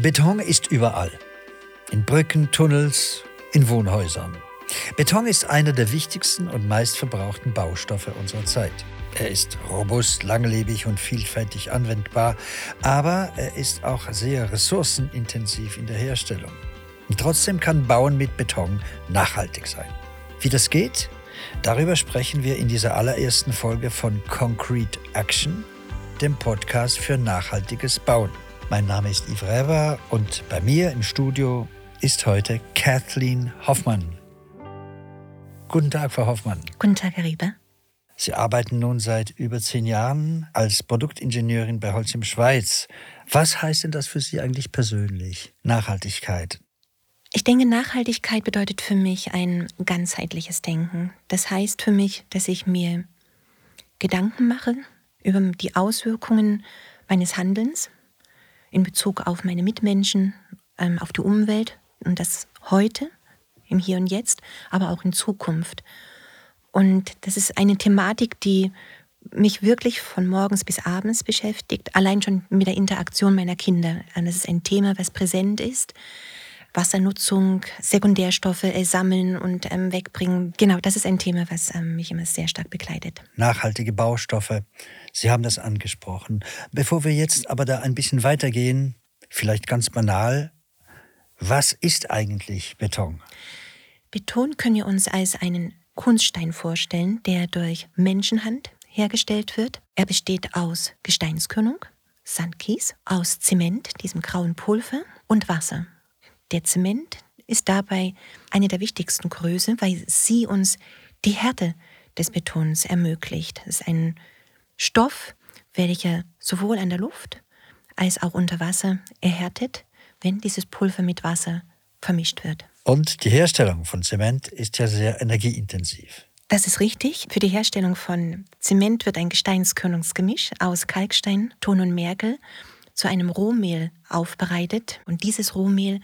Beton ist überall. In Brücken, Tunnels, in Wohnhäusern. Beton ist einer der wichtigsten und meistverbrauchten Baustoffe unserer Zeit. Er ist robust, langlebig und vielfältig anwendbar, aber er ist auch sehr ressourcenintensiv in der Herstellung. Und trotzdem kann Bauen mit Beton nachhaltig sein. Wie das geht? Darüber sprechen wir in dieser allerersten Folge von Concrete Action, dem Podcast für nachhaltiges Bauen. Mein Name ist Yves Rever und bei mir im Studio ist heute Kathleen Hoffmann. Guten Tag, Frau Hoffmann. Guten Tag, Herr Rieber. Sie arbeiten nun seit über zehn Jahren als Produktingenieurin bei Holz im Schweiz. Was heißt denn das für Sie eigentlich persönlich? Nachhaltigkeit. Ich denke, Nachhaltigkeit bedeutet für mich ein ganzheitliches Denken. Das heißt für mich, dass ich mir Gedanken mache über die Auswirkungen meines Handelns in Bezug auf meine Mitmenschen, ähm, auf die Umwelt und das heute, im Hier und Jetzt, aber auch in Zukunft. Und das ist eine Thematik, die mich wirklich von morgens bis abends beschäftigt, allein schon mit der Interaktion meiner Kinder. Das ist ein Thema, was präsent ist. Wassernutzung, Sekundärstoffe äh, sammeln und ähm, wegbringen. Genau, das ist ein Thema, was ähm, mich immer sehr stark begleitet. Nachhaltige Baustoffe, Sie haben das angesprochen. Bevor wir jetzt aber da ein bisschen weitergehen, vielleicht ganz banal, was ist eigentlich Beton? Beton können wir uns als einen Kunststein vorstellen, der durch Menschenhand hergestellt wird. Er besteht aus Gesteinskörnung, Sandkies, aus Zement, diesem grauen Pulver und Wasser. Der Zement ist dabei eine der wichtigsten Größen, weil sie uns die Härte des Betons ermöglicht. Es ist ein Stoff, welcher sowohl an der Luft als auch unter Wasser erhärtet, wenn dieses Pulver mit Wasser vermischt wird. Und die Herstellung von Zement ist ja sehr energieintensiv. Das ist richtig. Für die Herstellung von Zement wird ein Gesteinskörnungsgemisch aus Kalkstein, Ton und Mergel zu einem Rohmehl aufbereitet. Und dieses Rohmehl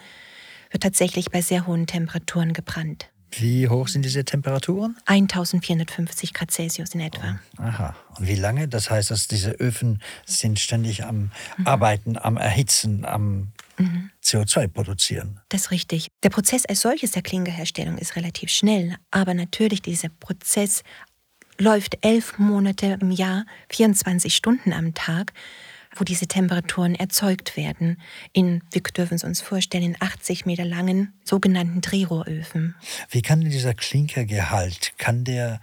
wird tatsächlich bei sehr hohen Temperaturen gebrannt. Wie hoch sind diese Temperaturen? 1450 Grad Celsius in etwa. Oh, aha. Und wie lange? Das heißt, dass diese Öfen sind ständig am mhm. Arbeiten, am Erhitzen, am mhm. CO2 produzieren. Das ist richtig. Der Prozess als solches der Klinkerherstellung ist relativ schnell, aber natürlich dieser Prozess läuft elf Monate im Jahr, 24 Stunden am Tag wo diese Temperaturen erzeugt werden. In, wir dürfen es uns vorstellen, in 80 Meter langen sogenannten Drehrohröfen. Wie kann denn dieser Klinkergehalt, kann der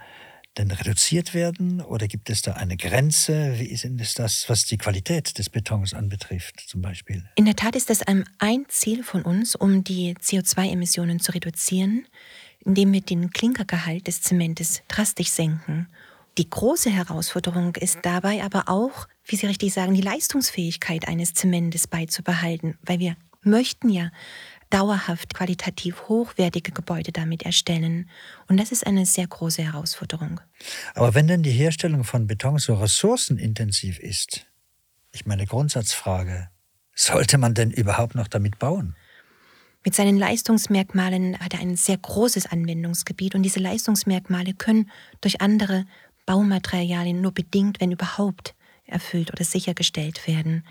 denn reduziert werden oder gibt es da eine Grenze? Wie ist das, was die Qualität des Betons anbetrifft zum Beispiel? In der Tat ist das ein Ziel von uns, um die CO2-Emissionen zu reduzieren, indem wir den Klinkergehalt des Zementes drastisch senken. Die große Herausforderung ist dabei aber auch, wie Sie richtig sagen, die Leistungsfähigkeit eines Zementes beizubehalten, weil wir möchten ja dauerhaft qualitativ hochwertige Gebäude damit erstellen. Und das ist eine sehr große Herausforderung. Aber wenn denn die Herstellung von Beton so ressourcenintensiv ist, ich meine Grundsatzfrage, sollte man denn überhaupt noch damit bauen? Mit seinen Leistungsmerkmalen hat er ein sehr großes Anwendungsgebiet und diese Leistungsmerkmale können durch andere Baumaterialien nur bedingt, wenn überhaupt, erfüllt oder sichergestellt werden.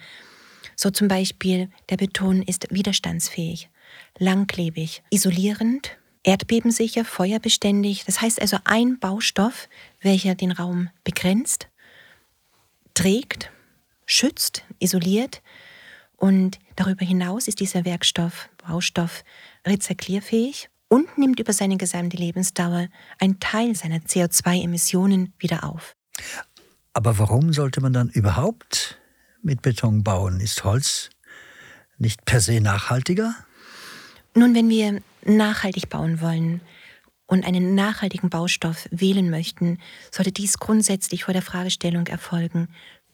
So zum Beispiel der Beton ist widerstandsfähig, langlebig, isolierend, erdbebensicher, feuerbeständig. Das heißt also ein Baustoff, welcher den Raum begrenzt, trägt, schützt, isoliert und darüber hinaus ist dieser Werkstoff, Baustoff rezyklierfähig und nimmt über seine gesamte Lebensdauer einen Teil seiner CO2-Emissionen wieder auf. Aber warum sollte man dann überhaupt mit Beton bauen? Ist Holz nicht per se nachhaltiger? Nun, wenn wir nachhaltig bauen wollen und einen nachhaltigen Baustoff wählen möchten, sollte dies grundsätzlich vor der Fragestellung erfolgen,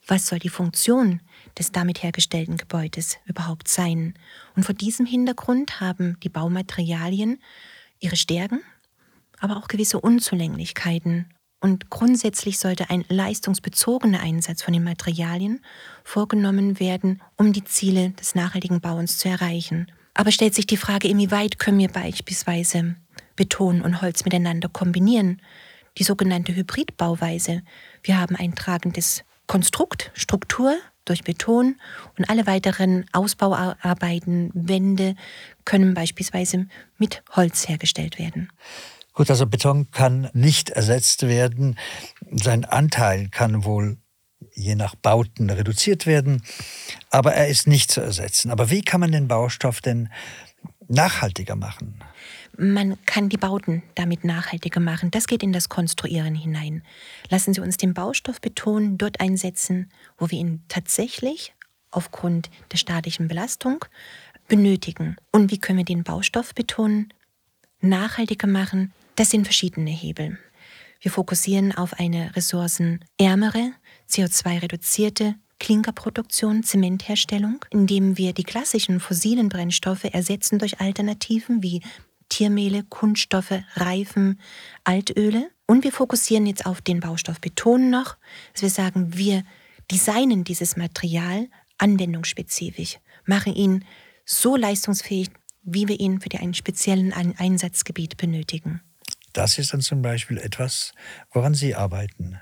was soll die Funktion des damit hergestellten Gebäudes überhaupt sein? Und vor diesem Hintergrund haben die Baumaterialien ihre Stärken, aber auch gewisse Unzulänglichkeiten. Und grundsätzlich sollte ein leistungsbezogener Einsatz von den Materialien vorgenommen werden, um die Ziele des nachhaltigen Bauens zu erreichen. Aber stellt sich die Frage, inwieweit können wir beispielsweise Beton und Holz miteinander kombinieren? Die sogenannte Hybridbauweise. Wir haben ein tragendes Konstrukt, Struktur durch Beton und alle weiteren Ausbauarbeiten, Wände können beispielsweise mit Holz hergestellt werden. Gut, also Beton kann nicht ersetzt werden. Sein Anteil kann wohl je nach Bauten reduziert werden, aber er ist nicht zu ersetzen. Aber wie kann man den Baustoff denn nachhaltiger machen? Man kann die Bauten damit nachhaltiger machen. Das geht in das Konstruieren hinein. Lassen Sie uns den Baustoff Beton dort einsetzen, wo wir ihn tatsächlich aufgrund der statischen Belastung benötigen. Und wie können wir den Baustoff Beton nachhaltiger machen? Das sind verschiedene Hebel. Wir fokussieren auf eine ressourcenärmere, CO2-reduzierte Klinkerproduktion, Zementherstellung, indem wir die klassischen fossilen Brennstoffe ersetzen durch Alternativen wie Tiermehle, Kunststoffe, Reifen, Altöle. Und wir fokussieren jetzt auf den Baustoff Beton noch, dass wir sagen, wir designen dieses Material anwendungsspezifisch, machen ihn so leistungsfähig, wie wir ihn für ein speziellen Einsatzgebiet benötigen. Das ist dann zum Beispiel etwas, woran Sie arbeiten.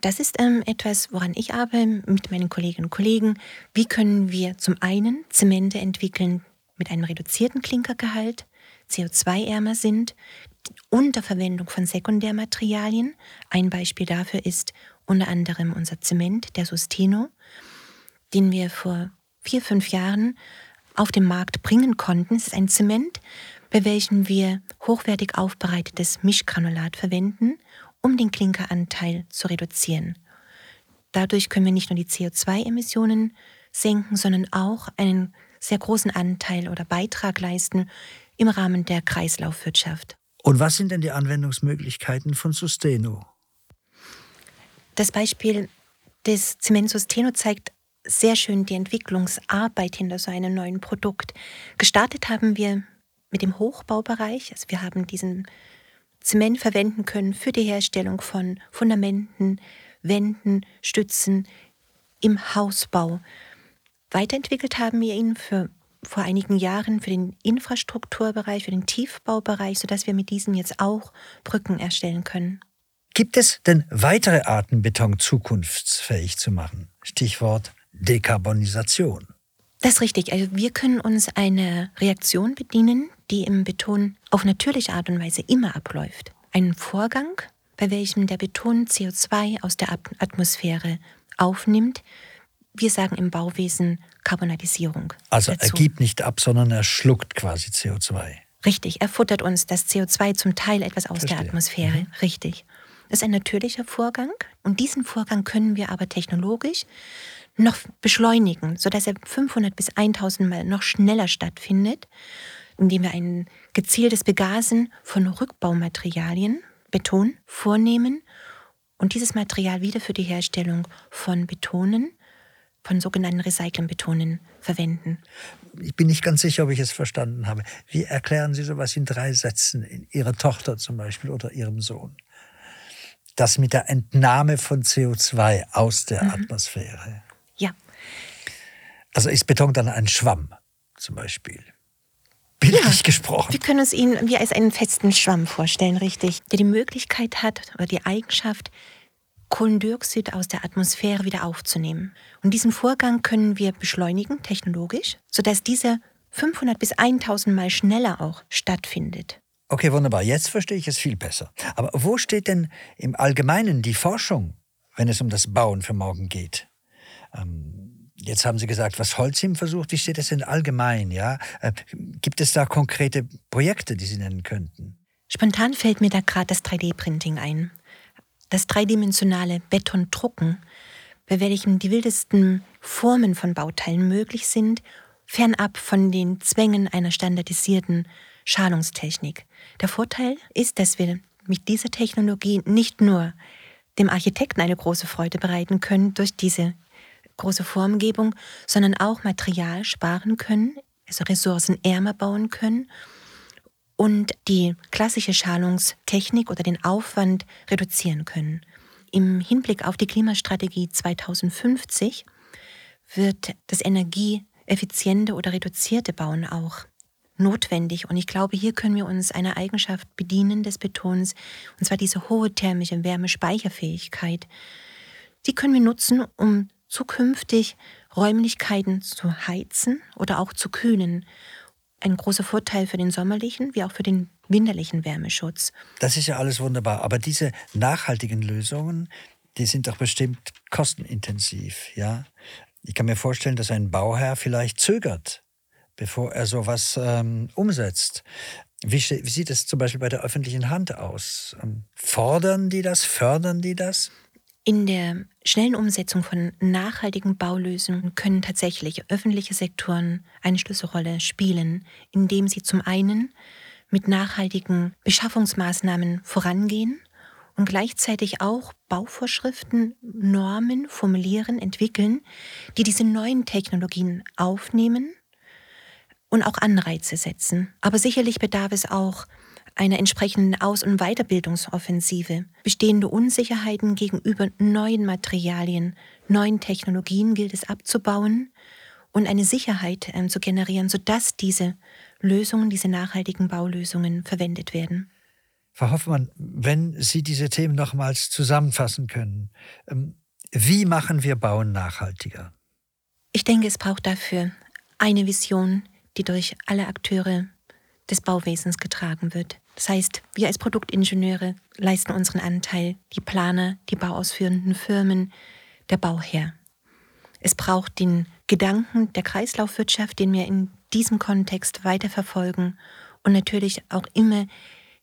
Das ist ähm, etwas, woran ich arbeite mit meinen Kolleginnen und Kollegen. Wie können wir zum einen Zemente entwickeln mit einem reduzierten Klinkergehalt, CO2-ärmer sind, unter Verwendung von Sekundärmaterialien. Ein Beispiel dafür ist unter anderem unser Zement, der Susteno, den wir vor vier, fünf Jahren auf den Markt bringen konnten. Es ist ein Zement, bei welchem wir hochwertig aufbereitetes Mischgranulat verwenden, um den Klinkeranteil zu reduzieren. Dadurch können wir nicht nur die CO2-Emissionen senken, sondern auch einen sehr großen Anteil oder Beitrag leisten im Rahmen der Kreislaufwirtschaft. Und was sind denn die Anwendungsmöglichkeiten von Susteno? Das Beispiel des Zement Susteno zeigt sehr schön die Entwicklungsarbeit hinter so einem neuen Produkt. Gestartet haben wir mit dem Hochbaubereich. Also wir haben diesen Zement verwenden können für die Herstellung von Fundamenten, Wänden, Stützen im Hausbau. Weiterentwickelt haben wir ihn für vor einigen Jahren für den Infrastrukturbereich, für den Tiefbaubereich, sodass wir mit diesem jetzt auch Brücken erstellen können. Gibt es denn weitere Arten, Beton zukunftsfähig zu machen? Stichwort Dekarbonisation. Das ist richtig. Also wir können uns eine Reaktion bedienen, die im Beton auf natürliche Art und Weise immer abläuft. Ein Vorgang, bei welchem der Beton CO2 aus der Atmosphäre aufnimmt. Wir sagen im Bauwesen Karbonatisierung. Also dazu. er gibt nicht ab, sondern er schluckt quasi CO2. Richtig, er futtert uns das CO2 zum Teil etwas aus Verstehe. der Atmosphäre. Mhm. Richtig. Das ist ein natürlicher Vorgang und diesen Vorgang können wir aber technologisch noch beschleunigen, sodass er 500 bis 1000 Mal noch schneller stattfindet, indem wir ein gezieltes Begasen von Rückbaumaterialien, Beton, vornehmen und dieses Material wieder für die Herstellung von Betonen, von sogenannten Recyclingbetonen verwenden. Ich bin nicht ganz sicher, ob ich es verstanden habe. Wie erklären Sie sowas in drei Sätzen, in Ihrer Tochter zum Beispiel oder Ihrem Sohn? Das mit der Entnahme von CO2 aus der mhm. Atmosphäre. Ja. Also ist Beton dann ein Schwamm zum Beispiel? Bildlich ja, gesprochen. Wir können uns ihn wie als einen festen Schwamm vorstellen, richtig, der die Möglichkeit hat oder die Eigenschaft, Kohlendioxid aus der Atmosphäre wieder aufzunehmen. Und diesen Vorgang können wir beschleunigen, technologisch, sodass dieser 500 bis 1000 Mal schneller auch stattfindet. Okay, wunderbar. Jetzt verstehe ich es viel besser. Aber wo steht denn im Allgemeinen die Forschung, wenn es um das Bauen für morgen geht? Ähm, jetzt haben Sie gesagt, was Holzim versucht. Wie steht es denn allgemein? Ja? Äh, gibt es da konkrete Projekte, die Sie nennen könnten? Spontan fällt mir da gerade das 3D-Printing ein. Das dreidimensionale Betondrucken, bei welchem die wildesten Formen von Bauteilen möglich sind, fernab von den Zwängen einer standardisierten Schalungstechnik. Der Vorteil ist, dass wir mit dieser Technologie nicht nur dem Architekten eine große Freude bereiten können durch diese große Formgebung, sondern auch Material sparen können, also ressourcenärmer bauen können und die klassische Schalungstechnik oder den Aufwand reduzieren können. Im Hinblick auf die Klimastrategie 2050 wird das energieeffiziente oder reduzierte Bauen auch notwendig. Und ich glaube, hier können wir uns einer Eigenschaft bedienen des Betons, und zwar diese hohe thermische Wärmespeicherfähigkeit. Die können wir nutzen, um zukünftig Räumlichkeiten zu heizen oder auch zu kühlen. Ein großer Vorteil für den sommerlichen wie auch für den winterlichen Wärmeschutz. Das ist ja alles wunderbar, aber diese nachhaltigen Lösungen, die sind doch bestimmt kostenintensiv, ja? Ich kann mir vorstellen, dass ein Bauherr vielleicht zögert, bevor er sowas ähm, umsetzt. Wie, wie, sieht es zum Beispiel bei der öffentlichen Hand aus? Ähm, fordern die das? Fördern die das? In der schnellen Umsetzung von nachhaltigen Baulösungen können tatsächlich öffentliche Sektoren eine Schlüsselrolle spielen, indem sie zum einen mit nachhaltigen Beschaffungsmaßnahmen vorangehen und gleichzeitig auch Bauvorschriften, Normen formulieren, entwickeln, die diese neuen Technologien aufnehmen und auch Anreize setzen. Aber sicherlich bedarf es auch einer entsprechenden Aus- und Weiterbildungsoffensive. Bestehende Unsicherheiten gegenüber neuen Materialien, neuen Technologien gilt es abzubauen und eine Sicherheit äh, zu generieren, sodass diese Lösungen, diese nachhaltigen Baulösungen verwendet werden. Frau Hoffmann, wenn Sie diese Themen nochmals zusammenfassen können, ähm, wie machen wir Bauen nachhaltiger? Ich denke, es braucht dafür eine Vision, die durch alle Akteure des Bauwesens getragen wird. Das heißt, wir als Produktingenieure leisten unseren Anteil, die Planer, die bauausführenden Firmen, der Bauherr. Es braucht den Gedanken der Kreislaufwirtschaft, den wir in diesem Kontext weiterverfolgen und natürlich auch immer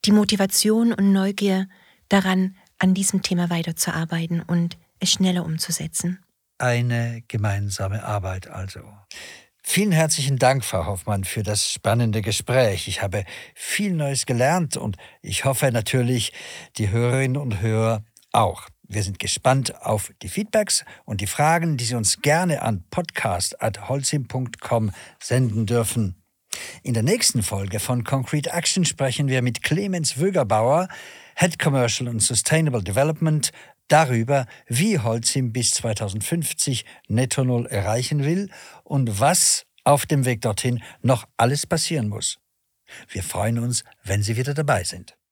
die Motivation und Neugier daran, an diesem Thema weiterzuarbeiten und es schneller umzusetzen. Eine gemeinsame Arbeit also. Vielen herzlichen Dank, Frau Hoffmann, für das spannende Gespräch. Ich habe viel Neues gelernt und ich hoffe natürlich, die Hörerinnen und Hörer auch. Wir sind gespannt auf die Feedbacks und die Fragen, die Sie uns gerne an podcast.holzim.com senden dürfen. In der nächsten Folge von Concrete Action sprechen wir mit Clemens Wögerbauer, Head Commercial and Sustainable Development darüber, wie Holcim bis 2050 Netto Null erreichen will und was auf dem Weg dorthin noch alles passieren muss. Wir freuen uns, wenn Sie wieder dabei sind.